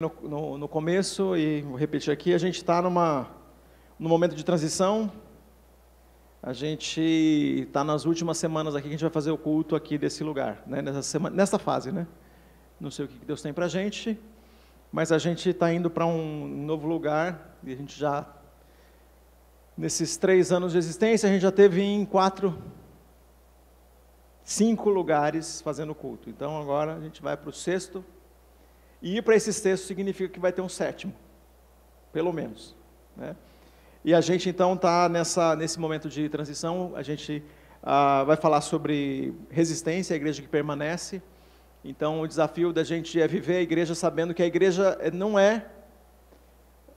no, no, no, começo, e vou repetir aqui, a gente está numa no momento de transição. A gente está nas últimas semanas aqui que a gente vai fazer o culto aqui desse lugar, né? nessa, semana, nessa fase, né? Não sei o que Deus tem para a gente, mas a gente está indo para um novo lugar e a gente já, nesses três anos de existência, a gente já teve em quatro, cinco lugares fazendo culto. Então agora a gente vai para o sexto ir para esses textos significa que vai ter um sétimo, pelo menos. Né? E a gente então está nesse momento de transição, a gente ah, vai falar sobre resistência, a igreja que permanece. Então o desafio da gente é viver a igreja sabendo que a igreja não é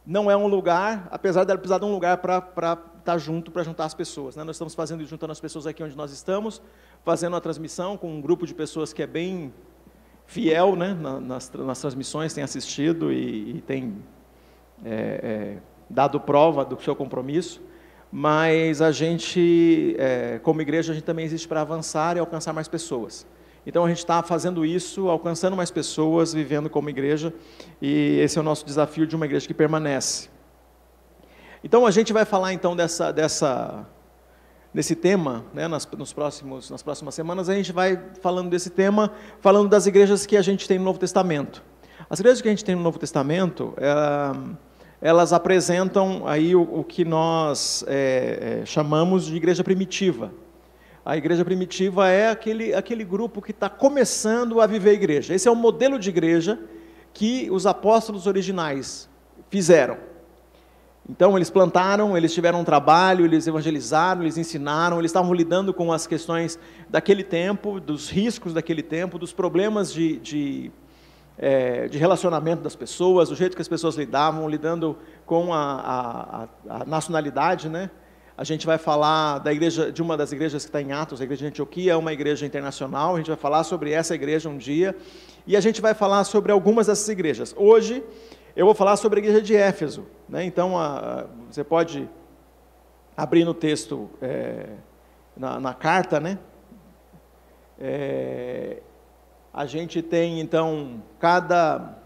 não é um lugar, apesar dela precisar de um lugar para estar tá junto, para juntar as pessoas. Né? Nós estamos fazendo juntando as pessoas aqui onde nós estamos, fazendo uma transmissão com um grupo de pessoas que é bem fiel né, nas, nas transmissões, tem assistido e, e tem é, é, dado prova do seu compromisso, mas a gente, é, como igreja, a gente também existe para avançar e alcançar mais pessoas. Então a gente está fazendo isso, alcançando mais pessoas, vivendo como igreja, e esse é o nosso desafio de uma igreja que permanece. Então a gente vai falar então dessa, dessa nesse tema, né, nas, nos próximos, nas próximas semanas, a gente vai falando desse tema, falando das igrejas que a gente tem no Novo Testamento. As igrejas que a gente tem no Novo Testamento, é, elas apresentam aí o, o que nós é, é, chamamos de igreja primitiva. A igreja primitiva é aquele, aquele grupo que está começando a viver a igreja. Esse é o modelo de igreja que os apóstolos originais fizeram. Então, eles plantaram, eles tiveram um trabalho, eles evangelizaram, eles ensinaram, eles estavam lidando com as questões daquele tempo, dos riscos daquele tempo, dos problemas de, de, é, de relacionamento das pessoas, do jeito que as pessoas lidavam, lidando com a, a, a nacionalidade, né? A gente vai falar da igreja, de uma das igrejas que está em Atos, a igreja de Antioquia, é uma igreja internacional. A gente vai falar sobre essa igreja um dia. E a gente vai falar sobre algumas dessas igrejas. Hoje, eu vou falar sobre a igreja de Éfeso. Né? Então, a, você pode abrir no texto, é, na, na, carta, né? É, a gente tem, então, cada,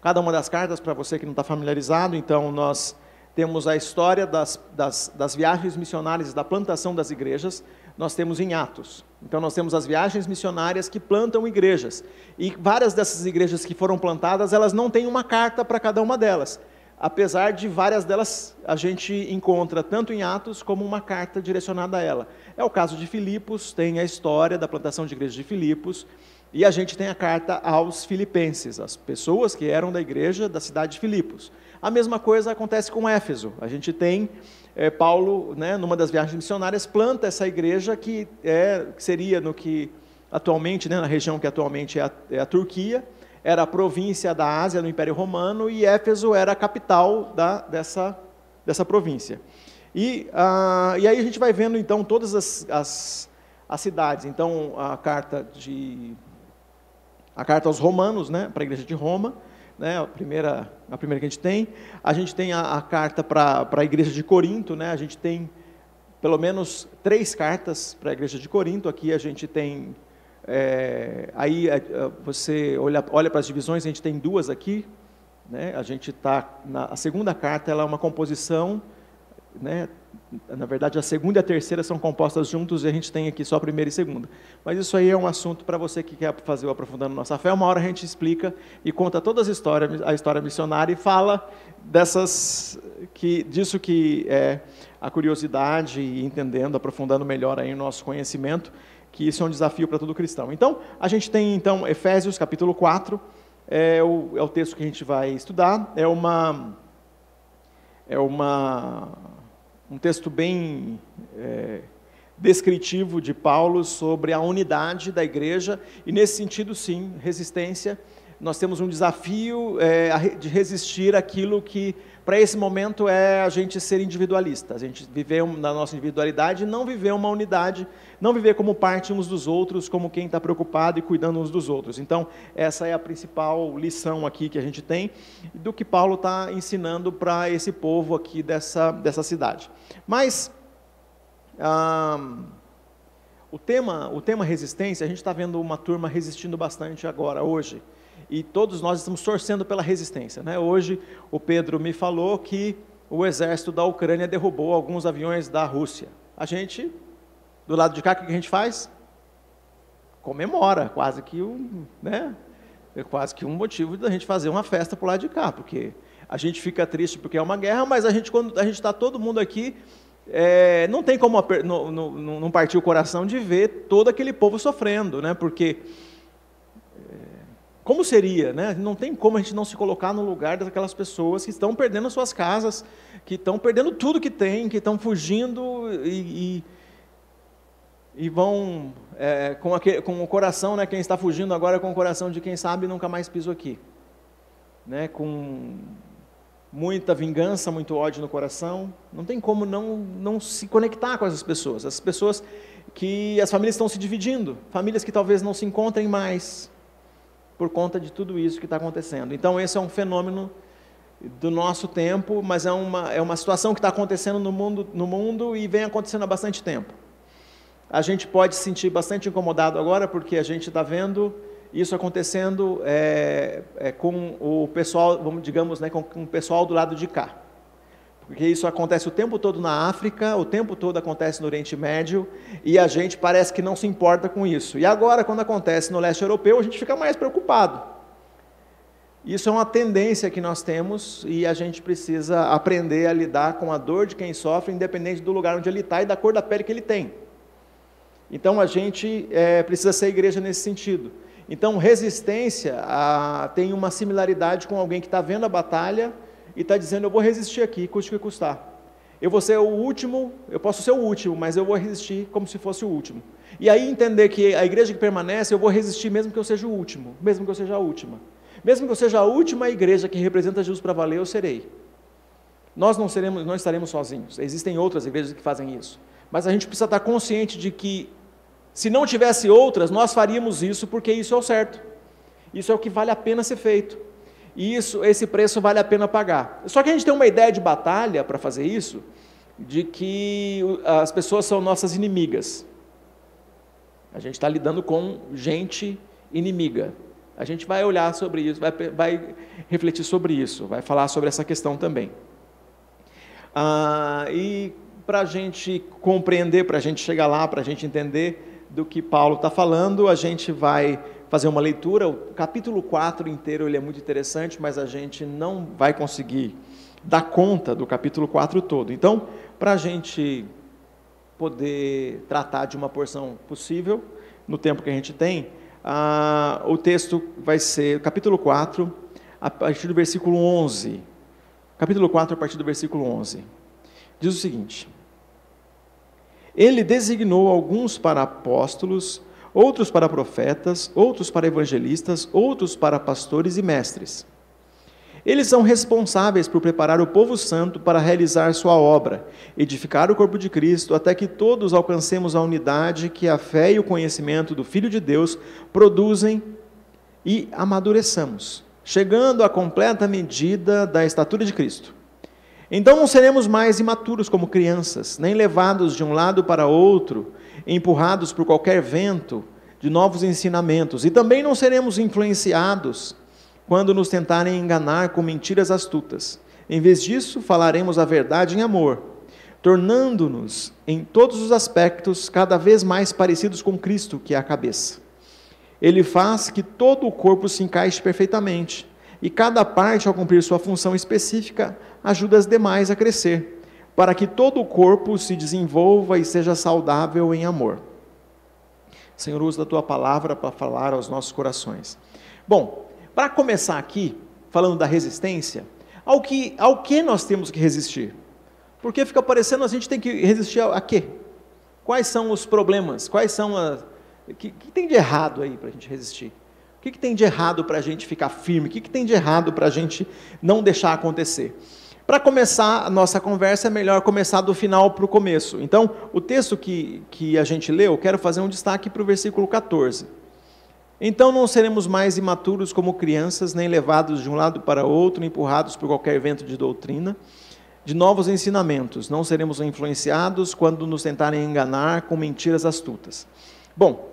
cada uma das cartas, para você que não está familiarizado, então, nós temos a história das, das, das viagens missionárias da plantação das igrejas, nós temos em Atos. Então, nós temos as viagens missionárias que plantam igrejas. E várias dessas igrejas que foram plantadas, elas não têm uma carta para cada uma delas. Apesar de várias delas a gente encontra tanto em Atos como uma carta direcionada a ela. É o caso de Filipos, tem a história da plantação de igreja de Filipos. E a gente tem a carta aos filipenses, as pessoas que eram da igreja da cidade de Filipos. A mesma coisa acontece com Éfeso. A gente tem é, Paulo, né, numa das viagens missionárias, planta essa igreja que, é, que seria no que atualmente, né, na região que atualmente é a, é a, Turquia, era a província da Ásia no Império Romano e Éfeso era a capital da, dessa, dessa província. E, ah, e aí a gente vai vendo então todas as, as, as cidades. Então a carta de a carta aos Romanos, né, para a igreja de Roma, né, a, primeira, a primeira que a gente tem. A gente tem a, a carta para a igreja de Corinto, né, a gente tem pelo menos três cartas para a igreja de Corinto. Aqui a gente tem, é, aí é, você olha, olha para as divisões, a gente tem duas aqui. Né, a gente está, a segunda carta ela é uma composição, né, na verdade, a segunda e a terceira são compostas juntos e a gente tem aqui só a primeira e segunda. Mas isso aí é um assunto para você que quer fazer o Aprofundando Nossa Fé. Uma hora a gente explica e conta toda a história, a história missionária e fala dessas, que, disso que é a curiosidade e entendendo, aprofundando melhor aí o nosso conhecimento, que isso é um desafio para todo cristão. Então, a gente tem, então, Efésios, capítulo 4, é o, é o texto que a gente vai estudar, é uma... É uma um texto bem é, descritivo de Paulo sobre a unidade da igreja, e nesse sentido, sim, resistência. Nós temos um desafio é, de resistir aquilo que, para esse momento, é a gente ser individualista, a gente viver na nossa individualidade, não viver uma unidade, não viver como parte uns dos outros, como quem está preocupado e cuidando uns dos outros. Então, essa é a principal lição aqui que a gente tem do que Paulo está ensinando para esse povo aqui dessa, dessa cidade. Mas o tema, o tema resistência, a gente está vendo uma turma resistindo bastante agora, hoje. E todos nós estamos torcendo pela resistência. Né? Hoje o Pedro me falou que o exército da Ucrânia derrubou alguns aviões da Rússia. A gente, do lado de cá, o que a gente faz? Comemora, quase que um, né? É quase que um motivo da gente fazer uma festa por lado de cá, porque a gente fica triste porque é uma guerra, mas a gente, quando a gente está todo mundo aqui, é, não tem como não, não, partir o coração de ver todo aquele povo sofrendo, né? Porque como seria, né? Não tem como a gente não se colocar no lugar daquelas pessoas que estão perdendo suas casas, que estão perdendo tudo que tem, que estão fugindo e, e, e vão é, com, aquele, com o coração, né? Quem está fugindo agora com o coração de quem sabe nunca mais piso aqui, né? Com muita vingança, muito ódio no coração, não tem como não, não se conectar com essas pessoas. As pessoas que as famílias estão se dividindo, famílias que talvez não se encontrem mais por conta de tudo isso que está acontecendo. Então, esse é um fenômeno do nosso tempo, mas é uma, é uma situação que está acontecendo no mundo, no mundo e vem acontecendo há bastante tempo. A gente pode se sentir bastante incomodado agora, porque a gente está vendo isso acontecendo é, é, com o pessoal, vamos digamos, né, com, com o pessoal do lado de cá. Porque isso acontece o tempo todo na África, o tempo todo acontece no Oriente Médio, e a gente parece que não se importa com isso. E agora, quando acontece no leste europeu, a gente fica mais preocupado. Isso é uma tendência que nós temos e a gente precisa aprender a lidar com a dor de quem sofre, independente do lugar onde ele está e da cor da pele que ele tem. Então a gente é, precisa ser igreja nesse sentido. Então, resistência a, tem uma similaridade com alguém que está vendo a batalha e está dizendo: Eu vou resistir aqui, custe o que custar. Eu vou ser o último, eu posso ser o último, mas eu vou resistir como se fosse o último. E aí entender que a igreja que permanece, eu vou resistir mesmo que eu seja o último, mesmo que eu seja a última. Mesmo que eu seja a última igreja que representa Jesus para valer, eu serei. Nós não seremos, não estaremos sozinhos. Existem outras igrejas que fazem isso. Mas a gente precisa estar consciente de que se não tivesse outras, nós faríamos isso porque isso é o certo. Isso é o que vale a pena ser feito. E isso, esse preço vale a pena pagar. Só que a gente tem uma ideia de batalha para fazer isso, de que as pessoas são nossas inimigas. A gente está lidando com gente inimiga. A gente vai olhar sobre isso, vai, vai refletir sobre isso, vai falar sobre essa questão também. Ah, e para a gente compreender, para a gente chegar lá, para a gente entender, do que Paulo está falando, a gente vai fazer uma leitura. O capítulo 4 inteiro ele é muito interessante, mas a gente não vai conseguir dar conta do capítulo 4 todo. Então, para a gente poder tratar de uma porção possível, no tempo que a gente tem, ah, o texto vai ser, capítulo 4, a partir do versículo 11. Capítulo 4, a partir do versículo 11. Diz o seguinte: ele designou alguns para apóstolos, outros para profetas, outros para evangelistas, outros para pastores e mestres. Eles são responsáveis por preparar o povo santo para realizar sua obra, edificar o corpo de Cristo, até que todos alcancemos a unidade que a fé e o conhecimento do Filho de Deus produzem e amadureçamos, chegando à completa medida da estatura de Cristo então não seremos mais imaturos como crianças, nem levados de um lado para outro, empurrados por qualquer vento de novos ensinamentos, e também não seremos influenciados quando nos tentarem enganar com mentiras astutas. Em vez disso, falaremos a verdade em amor, tornando-nos, em todos os aspectos, cada vez mais parecidos com Cristo, que é a cabeça. Ele faz que todo o corpo se encaixe perfeitamente, e cada parte, ao cumprir sua função específica, ajuda as demais a crescer, para que todo o corpo se desenvolva e seja saudável em amor. Senhor, usa a tua palavra para falar aos nossos corações. Bom, para começar aqui, falando da resistência, ao que, ao que nós temos que resistir? Porque fica parecendo a gente tem que resistir a, a quê? Quais são os problemas? Quais são as. O que, que tem de errado aí para a gente resistir? O que, que tem de errado para a gente ficar firme? O que, que tem de errado para a gente não deixar acontecer? Para começar a nossa conversa, é melhor começar do final para o começo. Então, o texto que, que a gente leu, quero fazer um destaque para o versículo 14. Então não seremos mais imaturos como crianças, nem levados de um lado para outro, empurrados por qualquer vento de doutrina, de novos ensinamentos. Não seremos influenciados quando nos tentarem enganar com mentiras astutas. Bom,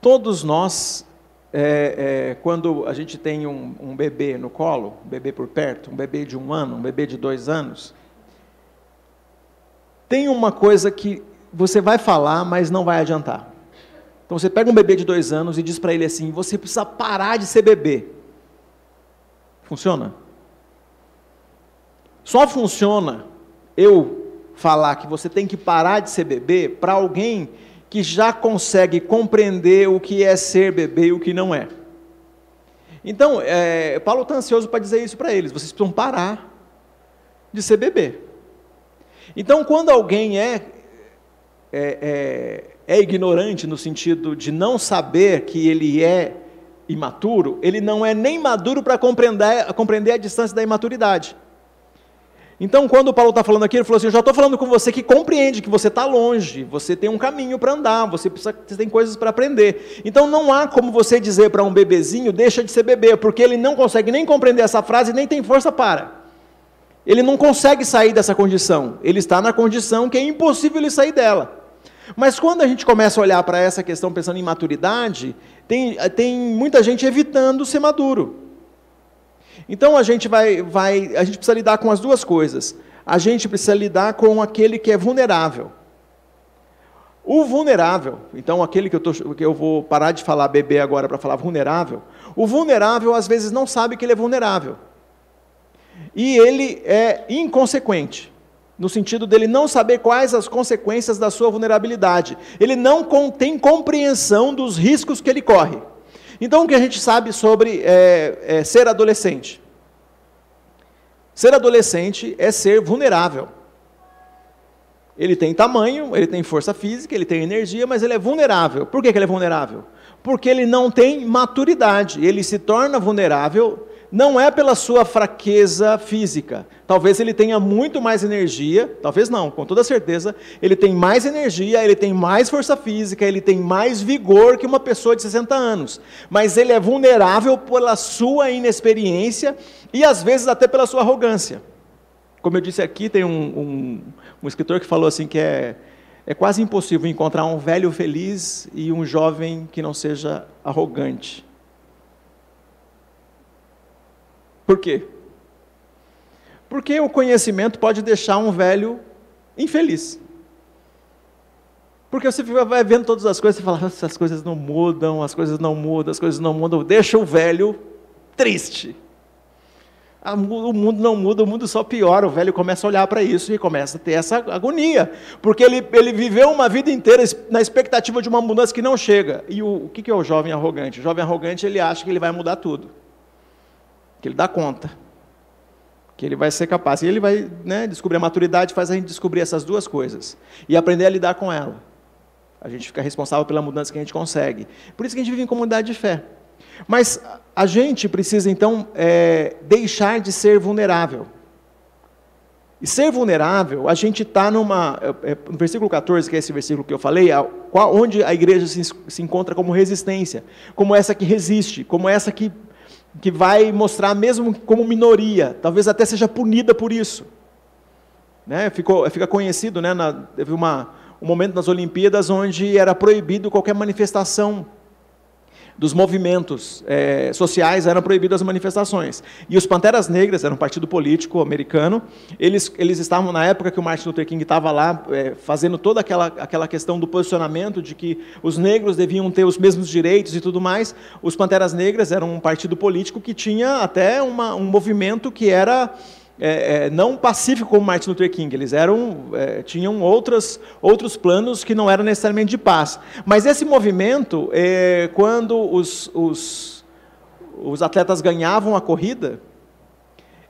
todos nós, é, é, quando a gente tem um, um bebê no colo, um bebê por perto, um bebê de um ano, um bebê de dois anos, tem uma coisa que você vai falar, mas não vai adiantar. Então você pega um bebê de dois anos e diz para ele assim: você precisa parar de ser bebê. Funciona? Só funciona eu falar que você tem que parar de ser bebê para alguém que já consegue compreender o que é ser bebê e o que não é. Então, é, Paulo está ansioso para dizer isso para eles: vocês precisam parar de ser bebê. Então, quando alguém é, é, é, é ignorante no sentido de não saber que ele é imaturo, ele não é nem maduro para compreender, compreender a distância da imaturidade. Então, quando o Paulo está falando aqui, ele falou assim: Eu já estou falando com você que compreende que você está longe, você tem um caminho para andar, você, precisa, você tem coisas para aprender. Então, não há como você dizer para um bebezinho: deixa de ser bebê, porque ele não consegue nem compreender essa frase, nem tem força para. Ele não consegue sair dessa condição. Ele está na condição que é impossível ele sair dela. Mas quando a gente começa a olhar para essa questão pensando em maturidade, tem, tem muita gente evitando ser maduro. Então a gente vai, vai, a gente precisa lidar com as duas coisas. A gente precisa lidar com aquele que é vulnerável. O vulnerável, então aquele que eu, tô, que eu vou parar de falar bebê agora para falar vulnerável, o vulnerável às vezes não sabe que ele é vulnerável. E ele é inconsequente, no sentido dele não saber quais as consequências da sua vulnerabilidade. Ele não tem compreensão dos riscos que ele corre. Então, o que a gente sabe sobre é, é, ser adolescente? Ser adolescente é ser vulnerável. Ele tem tamanho, ele tem força física, ele tem energia, mas ele é vulnerável. Por que, que ele é vulnerável? Porque ele não tem maturidade. Ele se torna vulnerável não é pela sua fraqueza física. Talvez ele tenha muito mais energia, talvez não, com toda certeza, ele tem mais energia, ele tem mais força física, ele tem mais vigor que uma pessoa de 60 anos. Mas ele é vulnerável pela sua inexperiência e às vezes até pela sua arrogância. Como eu disse aqui, tem um, um, um escritor que falou assim que é, é quase impossível encontrar um velho feliz e um jovem que não seja arrogante. Por quê? Porque o conhecimento pode deixar um velho infeliz. Porque você vai vendo todas as coisas e fala, essas coisas não mudam, as coisas não mudam, as coisas não mudam, deixa o velho triste. O mundo não muda, o mundo só piora. O velho começa a olhar para isso e começa a ter essa agonia. Porque ele, ele viveu uma vida inteira na expectativa de uma mudança que não chega. E o, o que é o jovem arrogante? O jovem arrogante ele acha que ele vai mudar tudo que ele dá conta, que ele vai ser capaz. E ele vai né, descobrir a maturidade, faz a gente descobrir essas duas coisas e aprender a lidar com ela. A gente fica responsável pela mudança que a gente consegue. Por isso que a gente vive em comunidade de fé. Mas a gente precisa então é, deixar de ser vulnerável. E ser vulnerável, a gente está numa. É, é, no versículo 14, que é esse versículo que eu falei, onde a igreja se, se encontra como resistência, como essa que resiste, como essa que que vai mostrar, mesmo como minoria, talvez até seja punida por isso. Né? Ficou, fica conhecido, né, na, teve uma, um momento nas Olimpíadas onde era proibido qualquer manifestação dos movimentos é, sociais eram proibidas as manifestações. E os Panteras Negras, era um partido político americano, eles, eles estavam, na época que o Martin Luther King estava lá, é, fazendo toda aquela, aquela questão do posicionamento de que os negros deviam ter os mesmos direitos e tudo mais, os Panteras Negras eram um partido político que tinha até uma, um movimento que era é, é, não pacífico como Martin Luther King, eles eram, é, tinham outras, outros planos que não eram necessariamente de paz. Mas esse movimento, é, quando os, os, os, atletas ganhavam a corrida,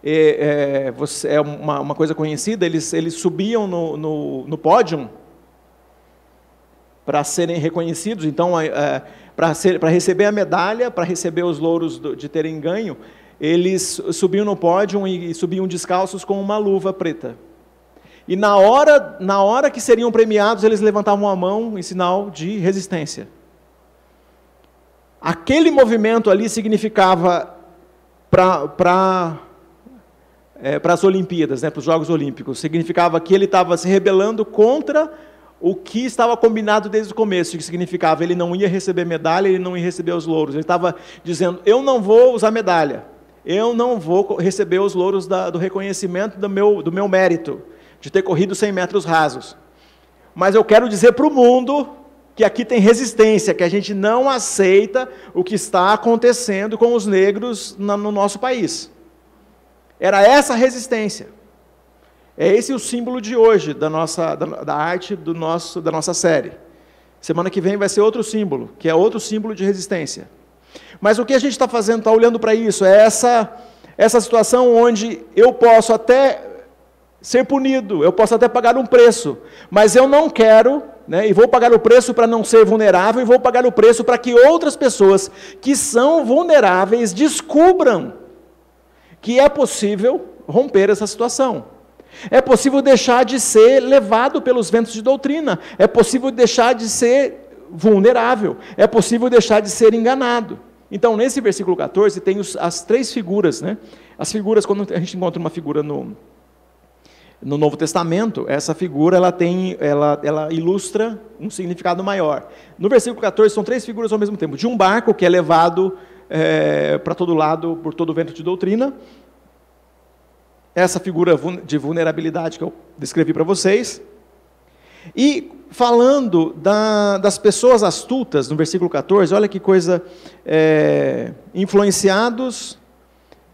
é, é, é uma, uma, coisa conhecida, eles, eles subiam no, no, no pódio para serem reconhecidos, então, para receber a medalha, para receber os louros de terem ganho, eles subiam no pódio e subiam descalços com uma luva preta. E na hora, na hora que seriam premiados, eles levantavam a mão em sinal de resistência. Aquele movimento ali significava para é, as Olimpíadas, né, para os Jogos Olímpicos, significava que ele estava se rebelando contra o que estava combinado desde o começo, que significava ele não ia receber medalha, ele não ia receber os louros. Ele estava dizendo: eu não vou usar medalha, eu não vou receber os louros da, do reconhecimento do meu, do meu mérito, de ter corrido 100 metros rasos. Mas eu quero dizer para o mundo que aqui tem resistência, que a gente não aceita o que está acontecendo com os negros no nosso país. Era essa resistência. É esse o símbolo de hoje da nossa da, da, arte do nosso da nossa série. Semana que vem vai ser outro símbolo, que é outro símbolo de resistência. Mas o que a gente está fazendo, está olhando para isso, é essa essa situação onde eu posso até ser punido, eu posso até pagar um preço, mas eu não quero, né, e vou pagar o preço para não ser vulnerável, e vou pagar o preço para que outras pessoas que são vulneráveis descubram que é possível romper essa situação. É possível deixar de ser levado pelos ventos de doutrina. É possível deixar de ser vulnerável. É possível deixar de ser enganado. Então, nesse versículo 14, tem os, as três figuras. Né? As figuras, quando a gente encontra uma figura no, no Novo Testamento, essa figura ela tem, ela, ela ilustra um significado maior. No versículo 14, são três figuras ao mesmo tempo: de um barco que é levado é, para todo lado por todo vento de doutrina, essa figura de vulnerabilidade que eu descrevi para vocês. E falando da, das pessoas astutas, no versículo 14, olha que coisa, é, influenciados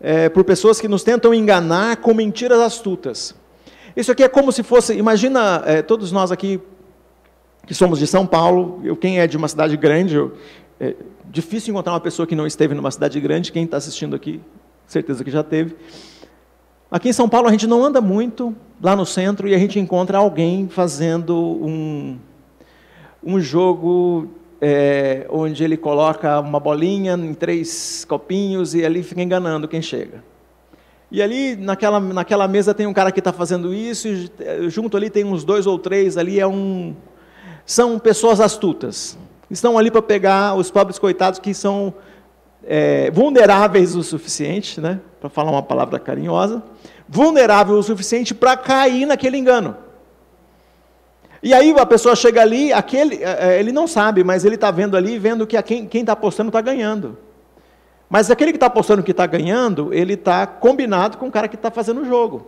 é, por pessoas que nos tentam enganar com mentiras astutas. Isso aqui é como se fosse, imagina, é, todos nós aqui que somos de São Paulo, eu, quem é de uma cidade grande, eu, é difícil encontrar uma pessoa que não esteve numa cidade grande, quem está assistindo aqui, certeza que já teve. Aqui em São Paulo a gente não anda muito lá no centro e a gente encontra alguém fazendo um, um jogo é, onde ele coloca uma bolinha em três copinhos e ali fica enganando quem chega. E ali naquela, naquela mesa tem um cara que está fazendo isso, e é, junto ali tem uns dois ou três, ali é um. São pessoas astutas. Estão ali para pegar os pobres coitados que são é, vulneráveis o suficiente, né, para falar uma palavra carinhosa, vulnerável o suficiente para cair naquele engano. E aí a pessoa chega ali, aquele, é, é, ele não sabe, mas ele está vendo ali, vendo que quem está apostando está ganhando. Mas aquele que está apostando que está ganhando, ele está combinado com o cara que está fazendo o jogo.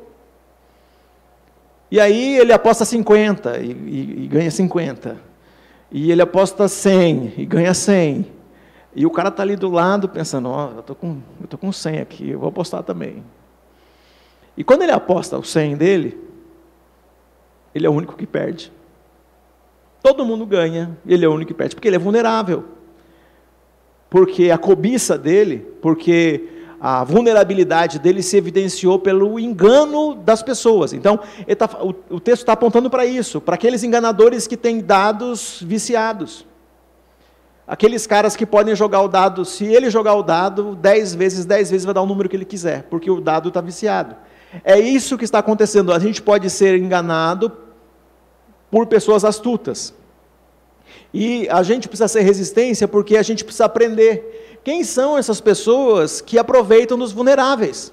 E aí ele aposta 50 e, e, e ganha 50. E ele aposta 100 e ganha 100. E o cara está ali do lado pensando, oh, eu estou com, eu com 100 aqui, eu vou apostar também. E quando ele aposta o 100 dele, ele é o único que perde. Todo mundo ganha, ele é o único que perde, porque ele é vulnerável. Porque a cobiça dele, porque a vulnerabilidade dele se evidenciou pelo engano das pessoas. Então, tá, o, o texto está apontando para isso, para aqueles enganadores que têm dados viciados. Aqueles caras que podem jogar o dado, se ele jogar o dado, dez vezes, dez vezes vai dar o número que ele quiser, porque o dado está viciado. É isso que está acontecendo. A gente pode ser enganado por pessoas astutas. E a gente precisa ser resistência porque a gente precisa aprender quem são essas pessoas que aproveitam dos vulneráveis.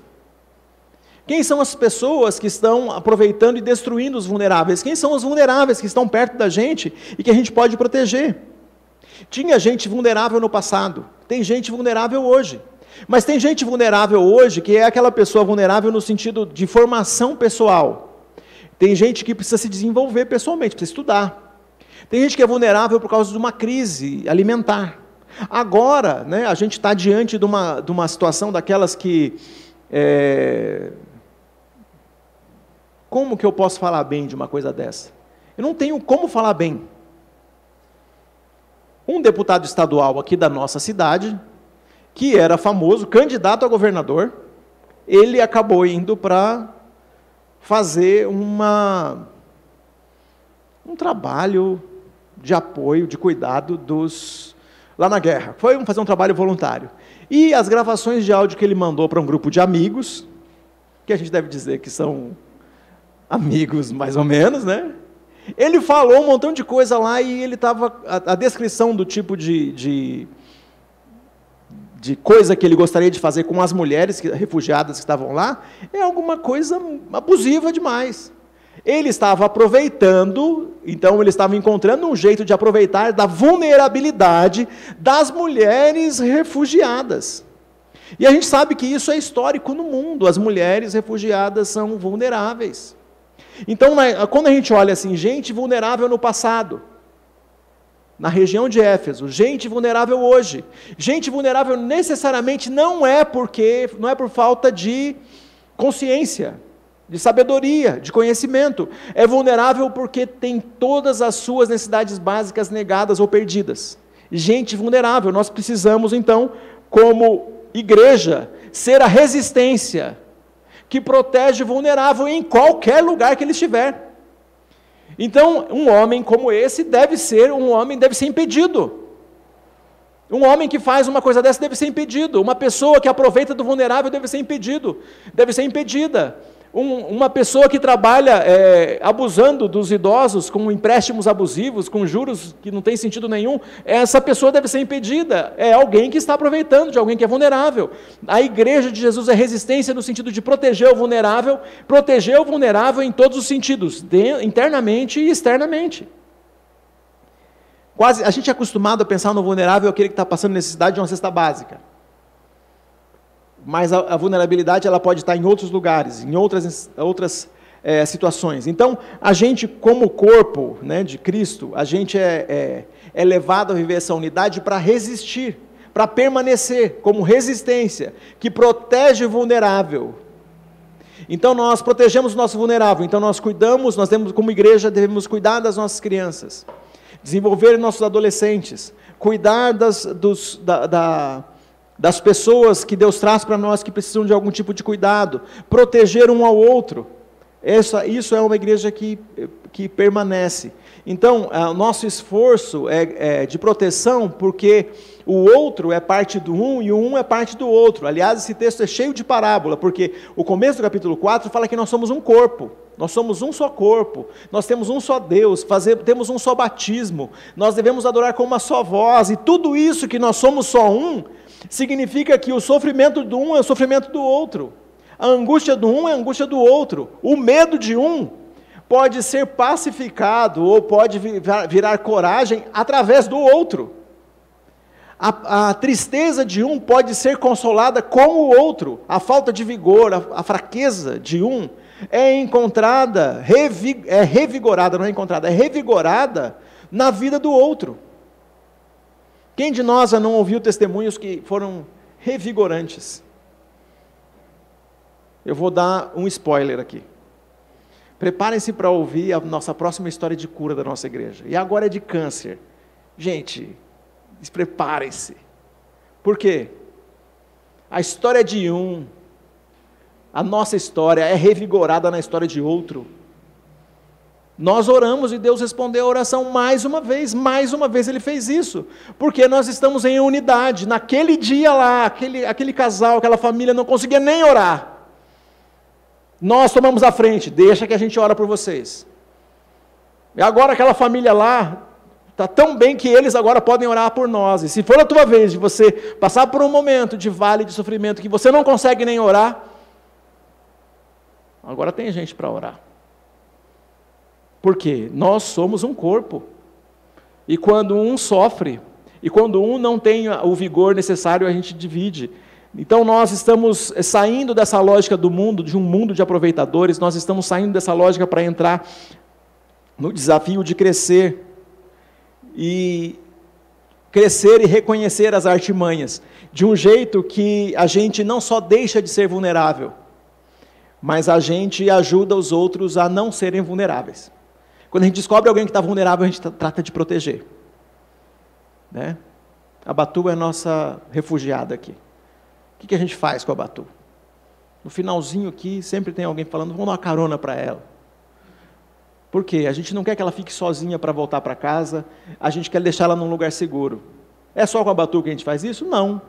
Quem são as pessoas que estão aproveitando e destruindo os vulneráveis? Quem são os vulneráveis que estão perto da gente e que a gente pode proteger? Tinha gente vulnerável no passado, tem gente vulnerável hoje. Mas tem gente vulnerável hoje que é aquela pessoa vulnerável no sentido de formação pessoal. Tem gente que precisa se desenvolver pessoalmente, precisa estudar. Tem gente que é vulnerável por causa de uma crise alimentar. Agora, né, a gente está diante de uma, de uma situação daquelas que. É... Como que eu posso falar bem de uma coisa dessa? Eu não tenho como falar bem. Um deputado estadual aqui da nossa cidade, que era famoso, candidato a governador, ele acabou indo para fazer uma, um trabalho de apoio, de cuidado dos lá na guerra. Foi fazer um trabalho voluntário. E as gravações de áudio que ele mandou para um grupo de amigos, que a gente deve dizer que são amigos mais ou menos, né? Ele falou um montão de coisa lá e ele estava. A, a, descrição do tipo de, de, de, coisa que ele gostaria de fazer com as mulheres que, refugiadas que estavam lá é alguma coisa abusiva demais. Ele estava aproveitando, então ele estava encontrando um jeito de aproveitar da vulnerabilidade das mulheres refugiadas. E a gente sabe que isso é histórico no mundo, as mulheres refugiadas são vulneráveis. Então, quando a gente olha assim, gente vulnerável no passado, na região de Éfeso, gente vulnerável hoje. Gente vulnerável necessariamente não é porque não é por falta de consciência, de sabedoria, de conhecimento. É vulnerável porque tem todas as suas necessidades básicas negadas ou perdidas. Gente vulnerável, nós precisamos então, como igreja, ser a resistência que protege o vulnerável em qualquer lugar que ele estiver. Então, um homem como esse deve ser um homem deve ser impedido. Um homem que faz uma coisa dessa deve ser impedido. Uma pessoa que aproveita do vulnerável deve ser impedido, deve ser impedida. Um, uma pessoa que trabalha é, abusando dos idosos com empréstimos abusivos, com juros que não tem sentido nenhum, essa pessoa deve ser impedida. É alguém que está aproveitando de alguém que é vulnerável. A igreja de Jesus é resistência no sentido de proteger o vulnerável, proteger o vulnerável em todos os sentidos, de, internamente e externamente. Quase, a gente é acostumado a pensar no vulnerável aquele que está passando necessidade de uma cesta básica mas a, a, vulnerabilidade ela pode estar em outros lugares, em outras, outras é, situações. Então, a gente, como corpo né, de Cristo, a gente é, é, é levado a viver essa unidade para resistir, para permanecer como resistência, que protege o vulnerável. Então, nós protegemos o nosso vulnerável, então nós cuidamos, nós temos, como igreja, devemos cuidar das nossas crianças, desenvolver nossos adolescentes, cuidar das, dos, da, da das pessoas que Deus traz para nós que precisam de algum tipo de cuidado, proteger um ao outro. Essa, isso é uma igreja que, que permanece. Então, o nosso esforço é, é, de proteção, porque o outro é parte do um e o um é parte do outro. Aliás, esse texto é cheio de parábola, porque o começo do capítulo 4 fala que nós somos um corpo. Nós somos um só corpo, nós temos um só Deus, fazer, temos um só batismo, nós devemos adorar com uma só voz, e tudo isso que nós somos só um, significa que o sofrimento do um é o sofrimento do outro, a angústia do um é a angústia do outro, o medo de um pode ser pacificado ou pode virar coragem através do outro. A, a, tristeza de um pode ser consolada com o outro, a falta de vigor, a, a fraqueza de um é encontrada, revi, é revigorada, não é encontrada, é revigorada na vida do outro. Quem de nós não ouviu testemunhos que foram revigorantes? Eu vou dar um spoiler aqui. Preparem-se para ouvir a nossa próxima história de cura da nossa igreja. E agora é de câncer. Gente, preparem-se. Por quê? A história de um, a nossa história é revigorada na história de outro. Nós oramos e Deus respondeu a oração mais uma vez, mais uma vez Ele fez isso, porque nós estamos em unidade. Naquele dia lá, aquele, aquele casal, aquela família não conseguia nem orar. Nós tomamos a frente, deixa que a gente ora por vocês. E agora aquela família lá está tão bem que eles agora podem orar por nós. E se for a tua vez de você passar por um momento de vale de sofrimento que você não consegue nem orar, agora tem gente para orar. Porque nós somos um corpo. E quando um sofre, e quando um não tem o vigor necessário, a gente divide. Então nós estamos saindo dessa lógica do mundo, de um mundo de aproveitadores, nós estamos saindo dessa lógica para entrar no desafio de crescer e crescer e reconhecer as artimanhas, de um jeito que a gente não só deixa de ser vulnerável, mas a gente ajuda os outros a não serem vulneráveis. Quando a gente descobre alguém que está vulnerável, a gente trata de proteger. Né? A Batu é nossa refugiada aqui. O que a gente faz com a Batu? No finalzinho aqui, sempre tem alguém falando, vamos dar uma carona para ela. Por quê? A gente não quer que ela fique sozinha para voltar para casa, a gente quer deixar ela num lugar seguro. É só com a Batu que a gente faz isso? Não.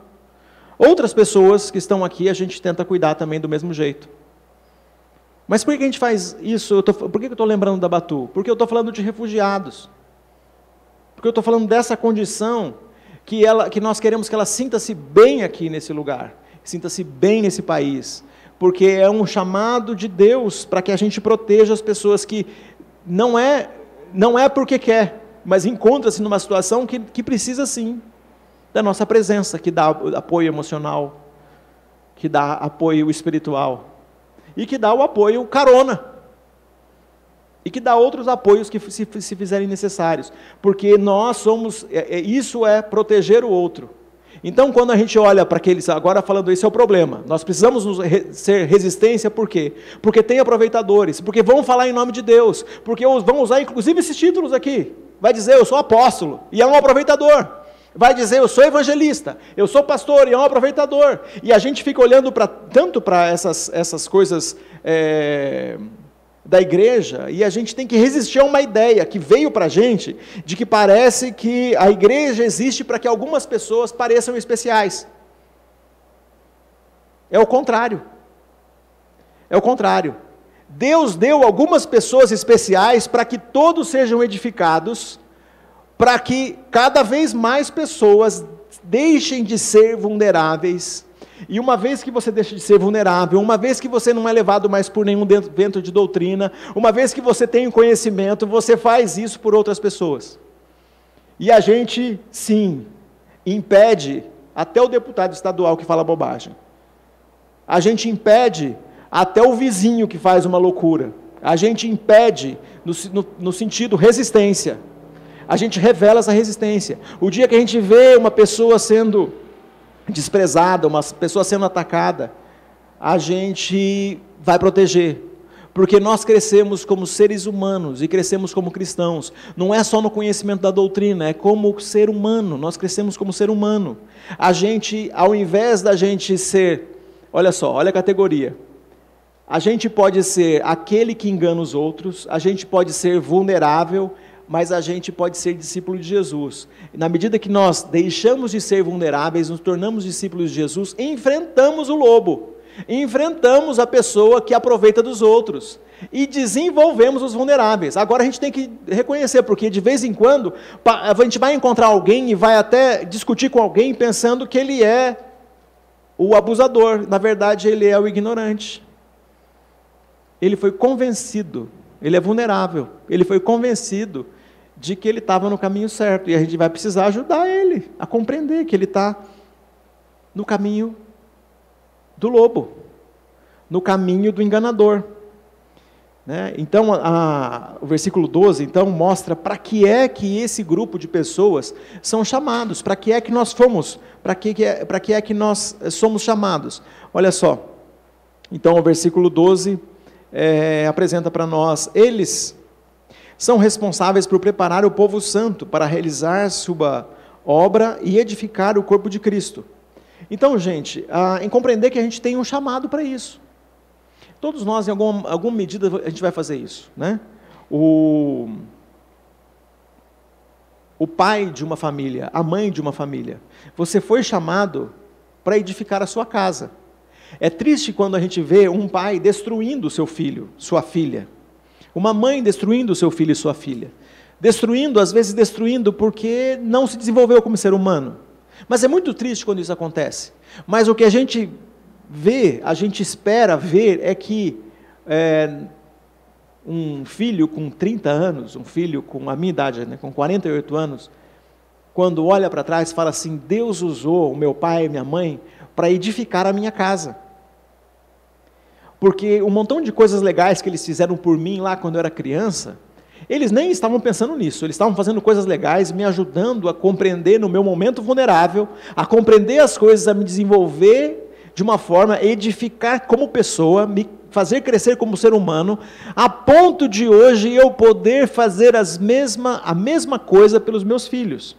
Outras pessoas que estão aqui, a gente tenta cuidar também do mesmo jeito. Mas por que a gente faz isso? Tô, por que eu estou lembrando da Batu? Porque eu estou falando de refugiados. Porque eu estou falando dessa condição que, ela, que nós queremos que ela sinta-se bem aqui nesse lugar, sinta-se bem nesse país, porque é um chamado de Deus para que a gente proteja as pessoas que não é, não é porque quer, mas encontra-se numa situação que, que precisa sim da nossa presença, que dá apoio emocional, que dá apoio espiritual e que dá o apoio carona. E que dá outros apoios que se, se fizerem necessários. Porque nós somos, é, é, isso é proteger o outro. Então, quando a gente olha para aqueles, agora falando esse é o problema, nós precisamos re, ser resistência, por quê? Porque tem aproveitadores, porque vão falar em nome de Deus, porque vão usar inclusive esses títulos aqui. Vai dizer, eu sou apóstolo, e é um aproveitador. Vai dizer, eu sou evangelista, eu sou pastor, e é um aproveitador. E a gente fica olhando pra, tanto para essas, essas coisas. É, da igreja e a gente tem que resistir a uma ideia que veio para a gente de que parece que a igreja existe para que algumas pessoas pareçam especiais. É o contrário. É o contrário. Deus deu algumas pessoas especiais para que todos sejam edificados, para que cada vez mais pessoas deixem de ser vulneráveis e uma vez que você deixa de ser vulnerável, uma vez que você não é levado mais por nenhum vento de doutrina, uma vez que você tem conhecimento, você faz isso por outras pessoas. E a gente, sim, impede até o deputado estadual que fala bobagem. A gente impede até o vizinho que faz uma loucura. A gente impede no, no, no sentido resistência. A gente revela essa resistência. O dia que a gente vê uma pessoa sendo desprezada, uma pessoa sendo atacada, a gente vai proteger. Porque nós crescemos como seres humanos e crescemos como cristãos. Não é só no conhecimento da doutrina, é como ser humano. Nós crescemos como ser humano. A gente, ao invés da gente ser, olha só, olha a categoria. A gente pode ser aquele que engana os outros, a gente pode ser vulnerável, mas a gente pode ser discípulo de Jesus. Na medida que nós deixamos de ser vulneráveis, nos tornamos discípulos de Jesus, enfrentamos o lobo, enfrentamos a pessoa que aproveita dos outros e desenvolvemos os vulneráveis. Agora a gente tem que reconhecer, porque de vez em quando a gente vai encontrar alguém e vai até discutir com alguém pensando que ele é o abusador, na verdade ele é o ignorante. Ele foi convencido, ele é vulnerável, ele foi convencido de que ele estava no caminho certo. E a gente vai precisar ajudar ele a compreender que ele está no caminho do lobo, no caminho do enganador. Né? Então, a, o versículo 12 então, mostra para que é que esse grupo de pessoas são chamados, para que é que nós fomos, para que, que, é, que é que nós somos chamados. Olha só, então o versículo 12 é, apresenta para nós, eles são responsáveis por preparar o povo santo para realizar sua obra e edificar o corpo de Cristo. Então, gente, ah, em compreender que a gente tem um chamado para isso. Todos nós, em alguma, alguma medida, a gente vai fazer isso. Né? O, o pai de uma família, a mãe de uma família, você foi chamado para edificar a sua casa. É triste quando a gente vê um pai destruindo seu filho, sua filha. Uma mãe destruindo seu filho e sua filha. Destruindo, às vezes destruindo porque não se desenvolveu como ser humano. Mas é muito triste quando isso acontece. Mas o que a gente vê, a gente espera ver, é que é, um filho com 30 anos, um filho com a minha idade, né, com 48 anos, quando olha para trás, fala assim: Deus usou o meu pai e minha mãe para edificar a minha casa porque um montão de coisas legais que eles fizeram por mim lá quando eu era criança, eles nem estavam pensando nisso, eles estavam fazendo coisas legais, me ajudando a compreender no meu momento vulnerável, a compreender as coisas, a me desenvolver de uma forma, edificar como pessoa, me fazer crescer como ser humano, a ponto de hoje eu poder fazer as mesma, a mesma coisa pelos meus filhos.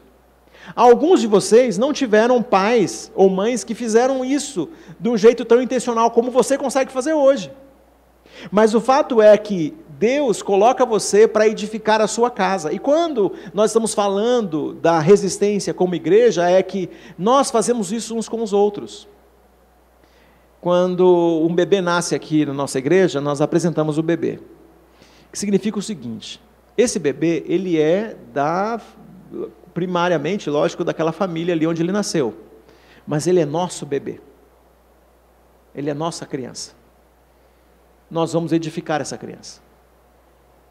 Alguns de vocês não tiveram pais ou mães que fizeram isso de um jeito tão intencional como você consegue fazer hoje. Mas o fato é que Deus coloca você para edificar a sua casa. E quando nós estamos falando da resistência como igreja, é que nós fazemos isso uns com os outros. Quando um bebê nasce aqui na nossa igreja, nós apresentamos o bebê. Que significa o seguinte: esse bebê, ele é da primariamente, lógico, daquela família ali onde ele nasceu. Mas ele é nosso bebê. Ele é nossa criança. nós vamos edificar essa criança.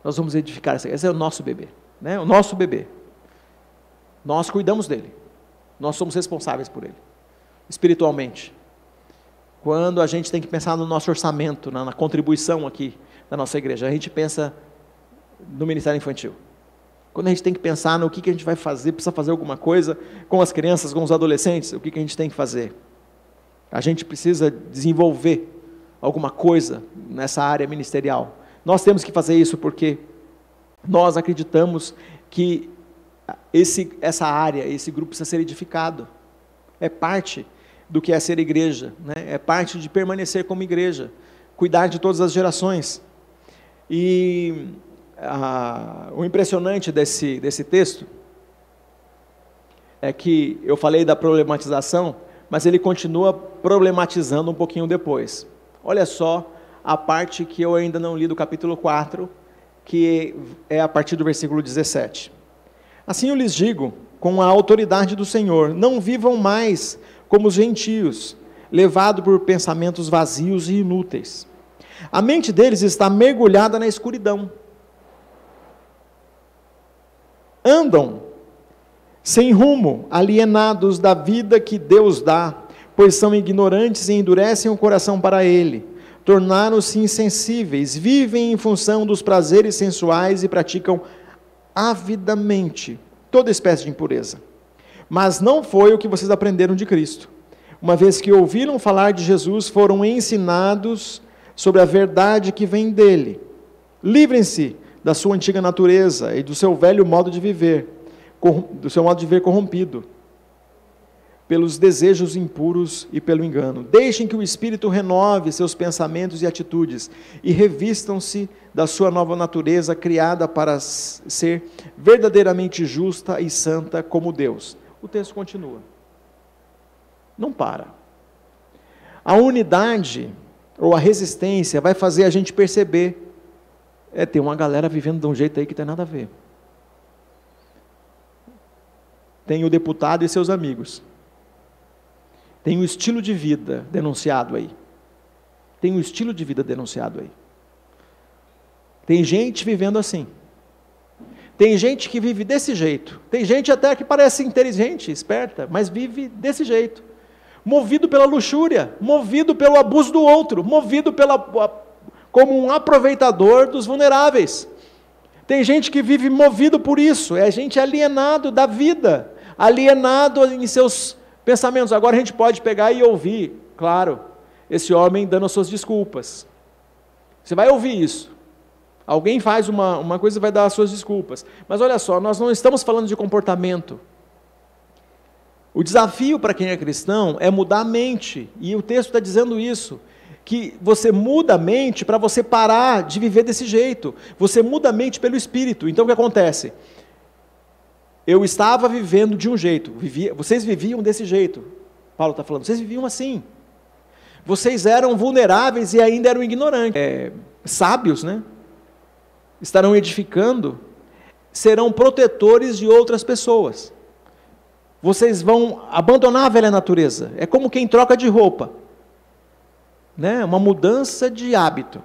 Nós vamos edificar essa criança. Esse é o nosso bebê, né? O nosso bebê. Nós cuidamos dele. Nós somos responsáveis por ele, espiritualmente. Quando a gente tem que pensar no nosso orçamento, na, na contribuição aqui da nossa igreja, a gente pensa no ministério infantil. Quando a gente tem que pensar no que, que a gente vai fazer, precisa fazer alguma coisa com as crianças, com os adolescentes, o que, que a gente tem que fazer? A gente precisa desenvolver alguma coisa nessa área ministerial. Nós temos que fazer isso porque nós acreditamos que esse, essa área, esse grupo precisa ser edificado. É parte do que é ser igreja, né? é parte de permanecer como igreja, cuidar de todas as gerações. E ah, o impressionante desse, desse texto é que eu falei da problematização, mas ele continua problematizando um pouquinho depois. Olha só a parte que eu ainda não li do capítulo 4, que é a partir do versículo 17. Assim eu lhes digo, com a autoridade do Senhor, não vivam mais como os gentios, levados por pensamentos vazios e inúteis. A mente deles está mergulhada na escuridão. Andam sem rumo, alienados da vida que Deus dá, pois são ignorantes e endurecem o coração para Ele. Tornaram-se insensíveis, vivem em função dos prazeres sensuais e praticam avidamente toda espécie de impureza. Mas não foi o que vocês aprenderam de Cristo. Uma vez que ouviram falar de Jesus, foram ensinados sobre a verdade que vem dele. Livrem-se da sua antiga natureza e do seu velho modo de viver, do seu modo de viver corrompido pelos desejos impuros e pelo engano. Deixem que o Espírito renove seus pensamentos e atitudes e revistam-se da sua nova natureza, criada para ser verdadeiramente justa e santa como Deus. O texto continua. Não para. A unidade ou a resistência vai fazer a gente perceber. É, tem uma galera vivendo de um jeito aí que tem nada a ver. Tem o deputado e seus amigos tem um estilo de vida denunciado aí. Tem um estilo de vida denunciado aí. Tem gente vivendo assim. Tem gente que vive desse jeito. Tem gente até que parece inteligente, esperta, mas vive desse jeito. Movido pela luxúria, movido pelo abuso do outro, movido pela, como um aproveitador dos vulneráveis. Tem gente que vive movido por isso, é gente alienado da vida, alienado em seus Pensamentos, agora a gente pode pegar e ouvir, claro, esse homem dando as suas desculpas. Você vai ouvir isso. Alguém faz uma, uma coisa e vai dar as suas desculpas. Mas olha só, nós não estamos falando de comportamento. O desafio para quem é cristão é mudar a mente, e o texto está dizendo isso. Que você muda a mente para você parar de viver desse jeito. Você muda a mente pelo espírito. Então o que acontece? Eu estava vivendo de um jeito, vivia, vocês viviam desse jeito. Paulo está falando, vocês viviam assim. Vocês eram vulneráveis e ainda eram ignorantes. É, sábios, né? Estarão edificando, serão protetores de outras pessoas. Vocês vão abandonar a velha natureza. É como quem troca de roupa. Né? Uma mudança de hábito.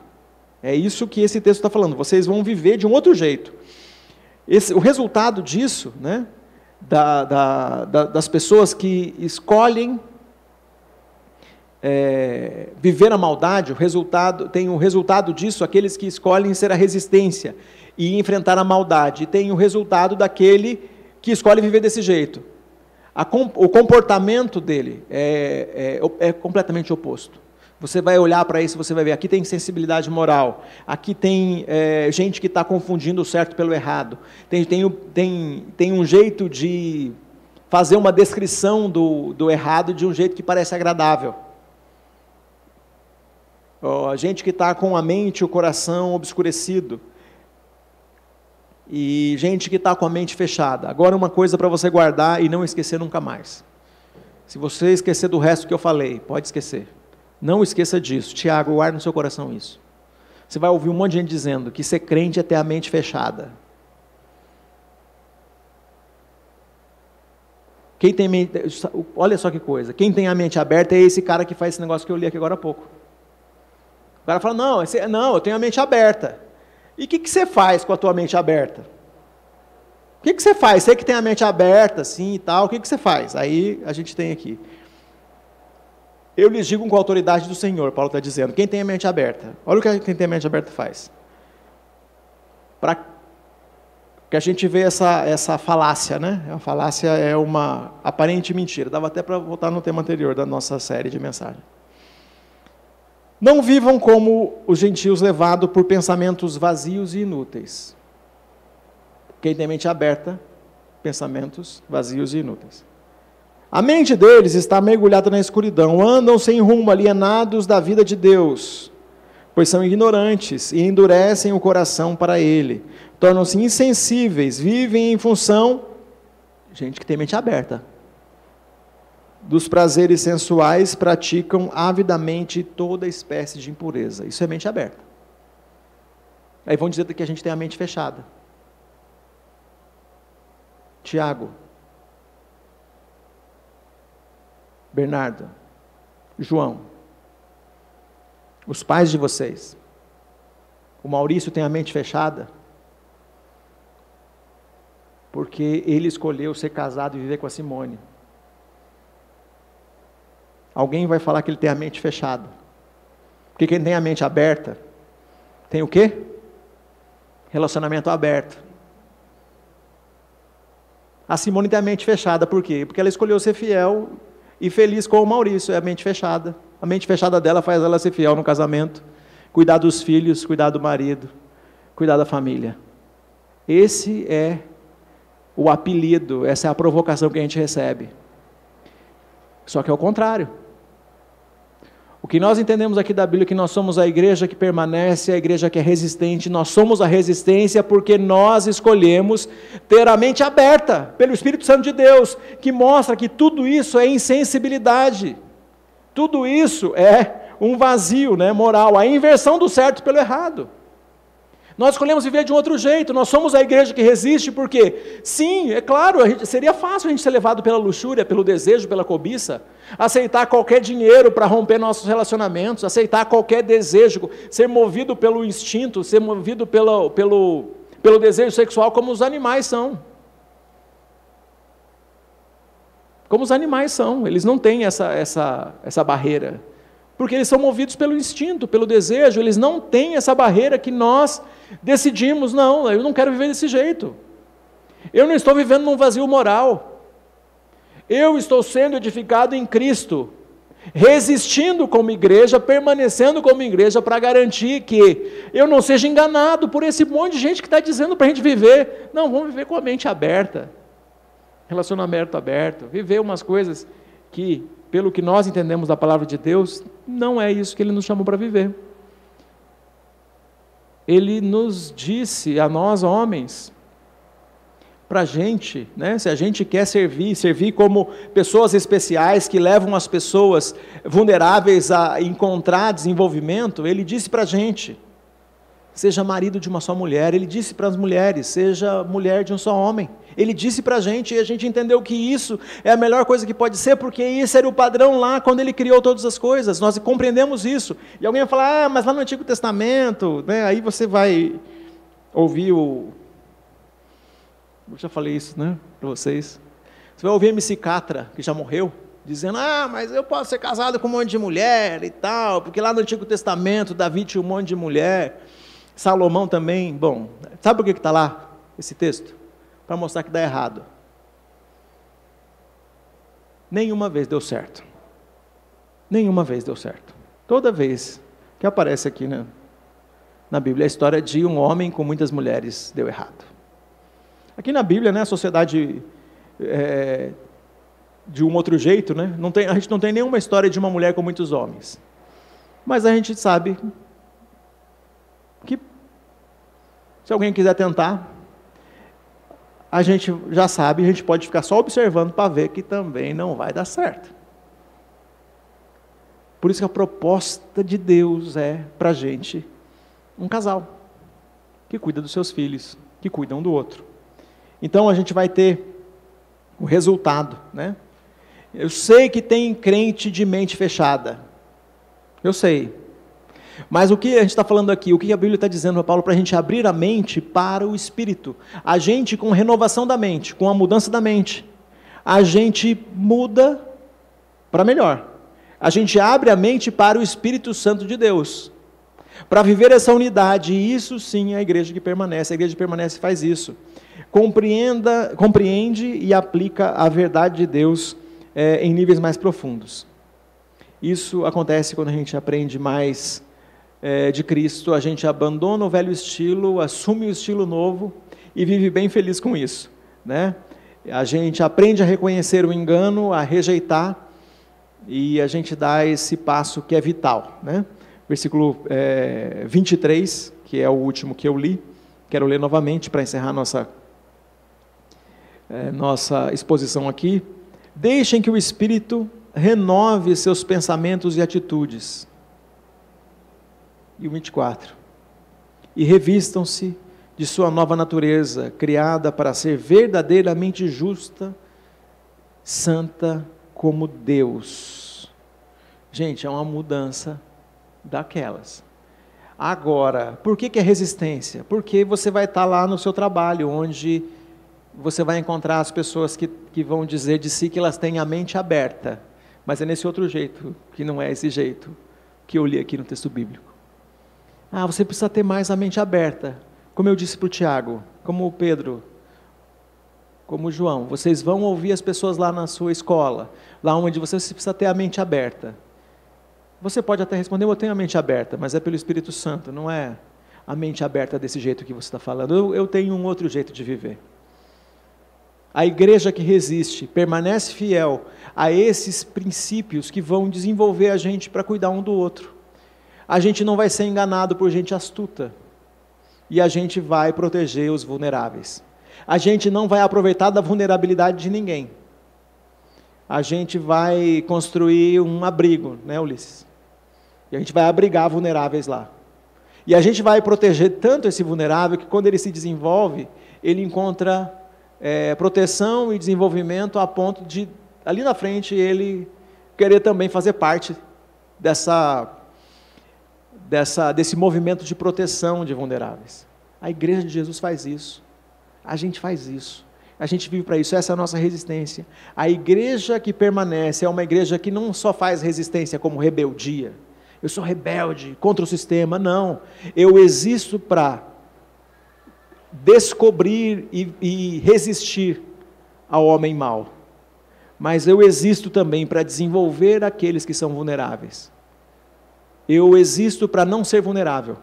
É isso que esse texto está falando. Vocês vão viver de um outro jeito. Esse, o resultado disso, né, da, da, da, das pessoas que escolhem é, viver a maldade, o resultado tem o resultado disso aqueles que escolhem ser a resistência e enfrentar a maldade. E tem o resultado daquele que escolhe viver desse jeito. A, o comportamento dele é, é, é completamente oposto. Você vai olhar para isso, você vai ver, aqui tem sensibilidade moral, aqui tem é, gente que está confundindo o certo pelo errado, tem, tem, tem, tem um jeito de fazer uma descrição do, do errado de um jeito que parece agradável. Oh, gente que está com a mente e o coração obscurecido. E gente que está com a mente fechada. Agora, uma coisa para você guardar e não esquecer nunca mais. Se você esquecer do resto que eu falei, pode esquecer. Não esqueça disso. Tiago, guarde no seu coração isso. Você vai ouvir um monte de gente dizendo que ser crente é ter a mente fechada. Quem tem mente, olha só que coisa. Quem tem a mente aberta é esse cara que faz esse negócio que eu li aqui agora há pouco. O cara fala, não, esse, não, eu tenho a mente aberta. E o que, que você faz com a tua mente aberta? O que, que você faz? Você que tem a mente aberta, assim e tal, o que, que você faz? Aí a gente tem aqui. Eu lhes digo com a autoridade do Senhor, Paulo está dizendo, quem tem a mente aberta. Olha o que quem tem a mente aberta faz. Para que a gente vê essa, essa falácia, né? A falácia é uma aparente mentira. Dava até para voltar no tema anterior da nossa série de mensagem. Não vivam como os gentios levados por pensamentos vazios e inúteis. Quem tem mente aberta, pensamentos vazios e inúteis. A mente deles está mergulhada na escuridão, andam sem rumo, alienados da vida de Deus, pois são ignorantes e endurecem o coração para Ele, tornam-se insensíveis, vivem em função, gente que tem mente aberta, dos prazeres sensuais, praticam avidamente toda espécie de impureza. Isso é mente aberta. Aí vão dizer que a gente tem a mente fechada. Tiago, Bernardo, João, os pais de vocês, o Maurício tem a mente fechada, porque ele escolheu ser casado e viver com a Simone. Alguém vai falar que ele tem a mente fechada. Porque quem tem a mente aberta, tem o quê? Relacionamento aberto. A Simone tem a mente fechada, por quê? Porque ela escolheu ser fiel e feliz com o Maurício, é a mente fechada. A mente fechada dela faz ela ser fiel no casamento, cuidar dos filhos, cuidar do marido, cuidar da família. Esse é o apelido, essa é a provocação que a gente recebe. Só que é o contrário. O que nós entendemos aqui da Bíblia é que nós somos a igreja que permanece, a igreja que é resistente, nós somos a resistência porque nós escolhemos ter a mente aberta pelo Espírito Santo de Deus, que mostra que tudo isso é insensibilidade, tudo isso é um vazio né, moral, a inversão do certo pelo errado. Nós escolhemos viver de um outro jeito, nós somos a igreja que resiste, porque, sim, é claro, gente, seria fácil a gente ser levado pela luxúria, pelo desejo, pela cobiça, aceitar qualquer dinheiro para romper nossos relacionamentos, aceitar qualquer desejo, ser movido pelo instinto, ser movido pelo, pelo, pelo desejo sexual, como os animais são. Como os animais são, eles não têm essa, essa, essa barreira, porque eles são movidos pelo instinto, pelo desejo, eles não têm essa barreira que nós decidimos, não, eu não quero viver desse jeito. Eu não estou vivendo num vazio moral. Eu estou sendo edificado em Cristo, resistindo como igreja, permanecendo como igreja para garantir que eu não seja enganado por esse monte de gente que está dizendo para a gente viver. Não, vamos viver com a mente aberta, relacionamento aberto, viver umas coisas que, pelo que nós entendemos da palavra de Deus, não é isso que Ele nos chamou para viver. Ele nos disse a nós homens, para a gente, né, se a gente quer servir, servir como pessoas especiais que levam as pessoas vulneráveis a encontrar desenvolvimento, ele disse para a gente: seja marido de uma só mulher. Ele disse para as mulheres: seja mulher de um só homem. Ele disse para a gente, e a gente entendeu que isso é a melhor coisa que pode ser, porque esse era o padrão lá quando ele criou todas as coisas. Nós compreendemos isso. E alguém vai falar: ah, mas lá no Antigo Testamento, né, aí você vai ouvir o. Eu já falei isso né, para vocês. Você vai ouvir MC Catra, que já morreu, dizendo: Ah, mas eu posso ser casado com um monte de mulher e tal, porque lá no Antigo Testamento Davi tinha um monte de mulher. Salomão também, bom, sabe por que está lá esse texto? Para mostrar que dá errado. Nenhuma vez deu certo. Nenhuma vez deu certo. Toda vez que aparece aqui né, na Bíblia a história de um homem com muitas mulheres deu errado. Aqui na Bíblia, né, a sociedade é, de um outro jeito, né, não tem, a gente não tem nenhuma história de uma mulher com muitos homens. Mas a gente sabe que se alguém quiser tentar, a gente já sabe, a gente pode ficar só observando para ver que também não vai dar certo. Por isso que a proposta de Deus é para a gente um casal que cuida dos seus filhos, que cuida um do outro. Então a gente vai ter o resultado, né? Eu sei que tem crente de mente fechada. Eu sei. Mas o que a gente está falando aqui, o que a Bíblia está dizendo para Paulo, para a gente abrir a mente para o Espírito. A gente, com renovação da mente, com a mudança da mente, a gente muda para melhor. A gente abre a mente para o Espírito Santo de Deus. Para viver essa unidade, e isso sim é a igreja que permanece. A igreja que permanece faz isso. Compreenda, compreende e aplica a verdade de Deus é, em níveis mais profundos. Isso acontece quando a gente aprende mais é, de Cristo, a gente abandona o velho estilo, assume o estilo novo e vive bem feliz com isso. Né? A gente aprende a reconhecer o engano, a rejeitar e a gente dá esse passo que é vital. Né? Versículo é, 23, que é o último que eu li, quero ler novamente para encerrar nossa, é, nossa exposição aqui. Deixem que o Espírito renove seus pensamentos e atitudes. E o 24. E revistam-se de sua nova natureza, criada para ser verdadeiramente justa, santa como Deus. Gente, é uma mudança daquelas. Agora, por que, que é resistência? Porque você vai estar lá no seu trabalho, onde você vai encontrar as pessoas que, que vão dizer de si que elas têm a mente aberta mas é nesse outro jeito, que não é esse jeito que eu li aqui no texto bíblico. Ah, você precisa ter mais a mente aberta. Como eu disse para o Tiago, como o Pedro, como o João, vocês vão ouvir as pessoas lá na sua escola, lá onde você precisa ter a mente aberta. Você pode até responder, eu tenho a mente aberta, mas é pelo Espírito Santo, não é a mente aberta desse jeito que você está falando. Eu, eu tenho um outro jeito de viver. A igreja que resiste, permanece fiel a esses princípios que vão desenvolver a gente para cuidar um do outro. A gente não vai ser enganado por gente astuta. E a gente vai proteger os vulneráveis. A gente não vai aproveitar da vulnerabilidade de ninguém. A gente vai construir um abrigo, né, Ulisses? E a gente vai abrigar vulneráveis lá. E a gente vai proteger tanto esse vulnerável que quando ele se desenvolve, ele encontra é, proteção e desenvolvimento a ponto de, ali na frente, ele querer também fazer parte dessa, dessa, desse movimento de proteção de vulneráveis. A igreja de Jesus faz isso. A gente faz isso. A gente vive para isso, essa é a nossa resistência. A igreja que permanece é uma igreja que não só faz resistência como rebeldia. Eu sou rebelde contra o sistema, não. Eu existo para descobrir e, e resistir ao homem mau. Mas eu existo também para desenvolver aqueles que são vulneráveis. Eu existo para não ser vulnerável.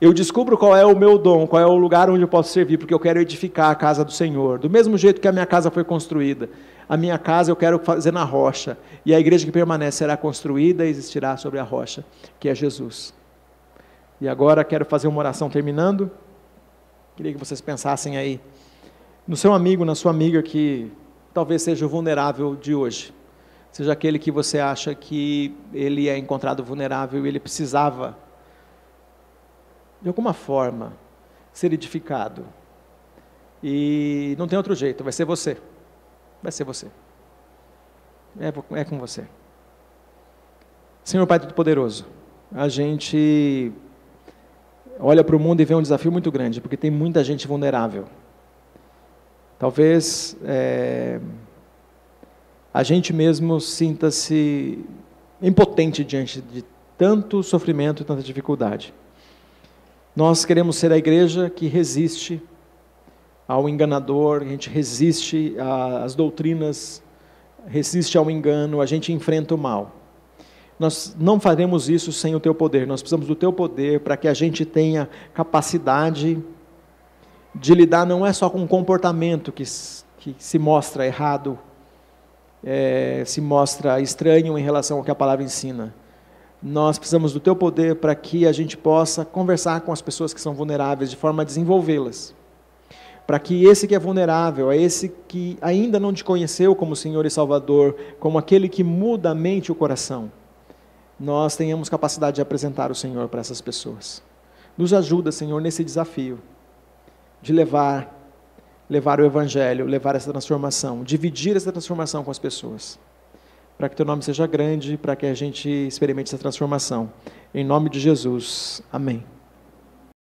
Eu descubro qual é o meu dom, qual é o lugar onde eu posso servir, porque eu quero edificar a casa do Senhor. Do mesmo jeito que a minha casa foi construída, a minha casa eu quero fazer na rocha, e a igreja que permanece será construída e existirá sobre a rocha, que é Jesus. E agora quero fazer uma oração terminando. Queria que vocês pensassem aí no seu amigo, na sua amiga que talvez seja o vulnerável de hoje. Seja aquele que você acha que ele é encontrado vulnerável e ele precisava, de alguma forma, ser edificado. E não tem outro jeito, vai ser você. Vai ser você. É, é com você. Senhor Pai Todo-Poderoso, a gente olha para o mundo e vê um desafio muito grande, porque tem muita gente vulnerável. Talvez é, a gente mesmo sinta-se impotente diante de tanto sofrimento e tanta dificuldade. Nós queremos ser a igreja que resiste ao enganador, a gente resiste às doutrinas, resiste ao engano, a gente enfrenta o mal. Nós não faremos isso sem o teu poder. Nós precisamos do teu poder para que a gente tenha capacidade de lidar não é só com um comportamento que, que se mostra errado, é, se mostra estranho em relação ao que a palavra ensina. Nós precisamos do teu poder para que a gente possa conversar com as pessoas que são vulneráveis de forma a desenvolvê-las. Para que esse que é vulnerável, é esse que ainda não te conheceu como Senhor e Salvador, como aquele que muda a mente e o coração, nós tenhamos capacidade de apresentar o Senhor para essas pessoas. Nos ajuda, Senhor, nesse desafio de levar levar o evangelho, levar essa transformação, dividir essa transformação com as pessoas. Para que teu nome seja grande, para que a gente experimente essa transformação. Em nome de Jesus. Amém.